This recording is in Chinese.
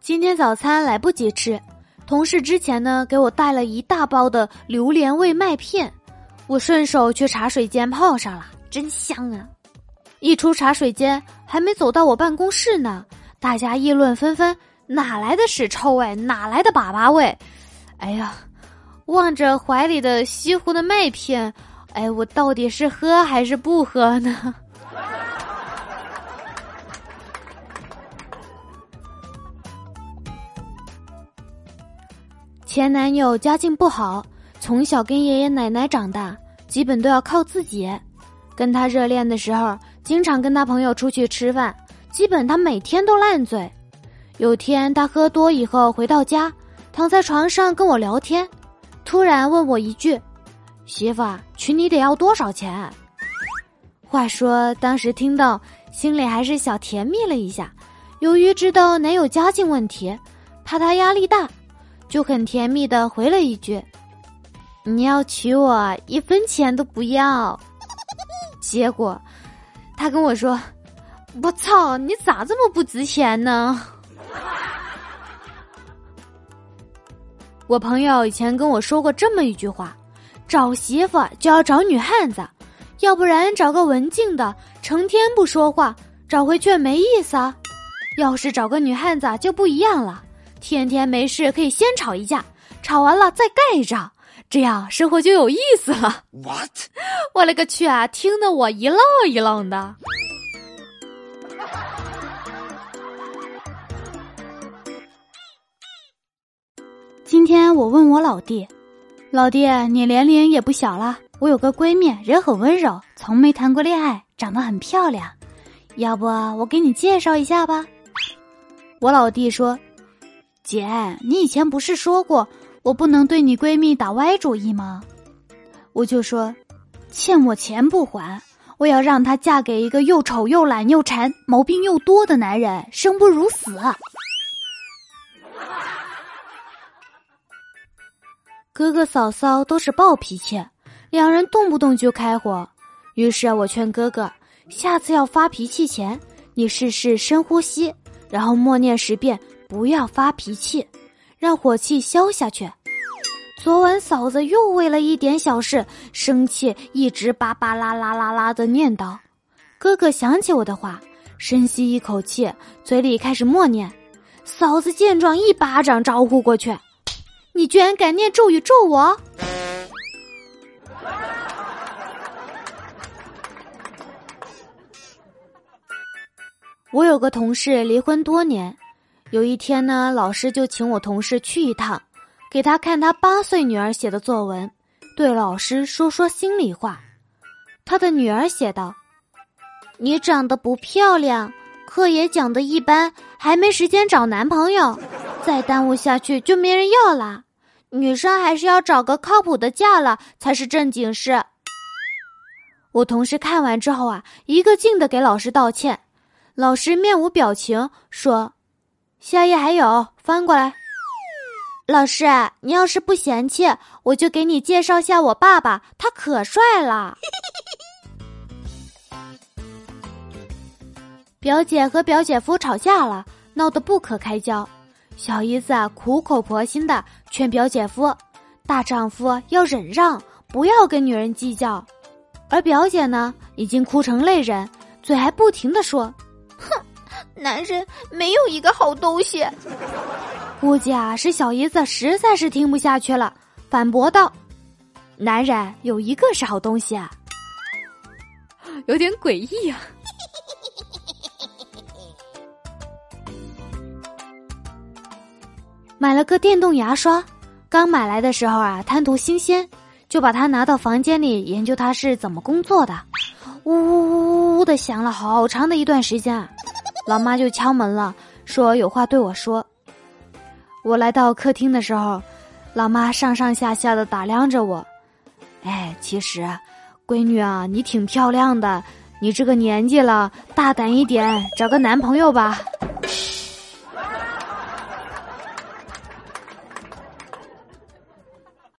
今天早餐来不及吃，同事之前呢给我带了一大包的榴莲味麦片，我顺手去茶水间泡上了，真香啊！一出茶水间，还没走到我办公室呢，大家议论纷纷，哪来的屎臭味？哪来的粑粑味？哎呀，望着怀里的西湖的麦片，哎，我到底是喝还是不喝呢？前男友家境不好，从小跟爷爷奶奶长大，基本都要靠自己。跟他热恋的时候，经常跟他朋友出去吃饭，基本他每天都烂醉。有天他喝多以后回到家，躺在床上跟我聊天，突然问我一句：“媳妇，娶你得要多少钱？”话说当时听到，心里还是小甜蜜了一下。由于知道男友家境问题，怕他压力大。就很甜蜜的回了一句：“你要娶我，一分钱都不要。”结果，他跟我说：“我操，你咋这么不值钱呢？” 我朋友以前跟我说过这么一句话：“找媳妇就要找女汉子，要不然找个文静的，成天不说话，找回去没意思啊。要是找个女汉子就不一样了。”天天没事可以先吵一架，吵完了再盖章，这样生活就有意思了。What？我勒个去啊！听得我一愣一愣的。今天我问我老弟：“老弟，你年龄也不小了，我有个闺蜜，人很温柔，从没谈过恋爱，长得很漂亮，要不我给你介绍一下吧？”我老弟说。姐，你以前不是说过我不能对你闺蜜打歪主意吗？我就说，欠我钱不还，我要让她嫁给一个又丑又懒又馋、毛病又多的男人，生不如死。哥哥嫂嫂都是暴脾气，两人动不动就开火。于是我劝哥哥，下次要发脾气前，你试试深呼吸，然后默念十遍。不要发脾气，让火气消下去。昨晚嫂子又为了一点小事生气，一直叭叭啦啦啦啦的念叨。哥哥想起我的话，深吸一口气，嘴里开始默念。嫂子见状，一巴掌招呼过去：“你居然敢念咒语咒我！”我有个同事离婚多年。有一天呢，老师就请我同事去一趟，给他看他八岁女儿写的作文，对老师说说心里话。他的女儿写道：“你长得不漂亮，课也讲的一般，还没时间找男朋友，再耽误下去就没人要啦。女生还是要找个靠谱的嫁了才是正经事。”我同事看完之后啊，一个劲的给老师道歉，老师面无表情说。下页还有，翻过来。老师，你要是不嫌弃，我就给你介绍下我爸爸，他可帅了。表姐和表姐夫吵架了，闹得不可开交。小姨子啊，苦口婆心的劝表姐夫，大丈夫要忍让，不要跟女人计较。而表姐呢，已经哭成泪人，嘴还不停的说：“。”男人没有一个好东西，估计啊是小姨子实在是听不下去了，反驳道：“男人有一个是好东西啊，有点诡异啊。”买了个电动牙刷，刚买来的时候啊贪图新鲜，就把它拿到房间里研究它是怎么工作的，呜呜呜呜的响了好长的一段时间。老妈就敲门了，说有话对我说。我来到客厅的时候，老妈上上下下的打量着我。哎，其实，闺女啊，你挺漂亮的，你这个年纪了，大胆一点，找个男朋友吧。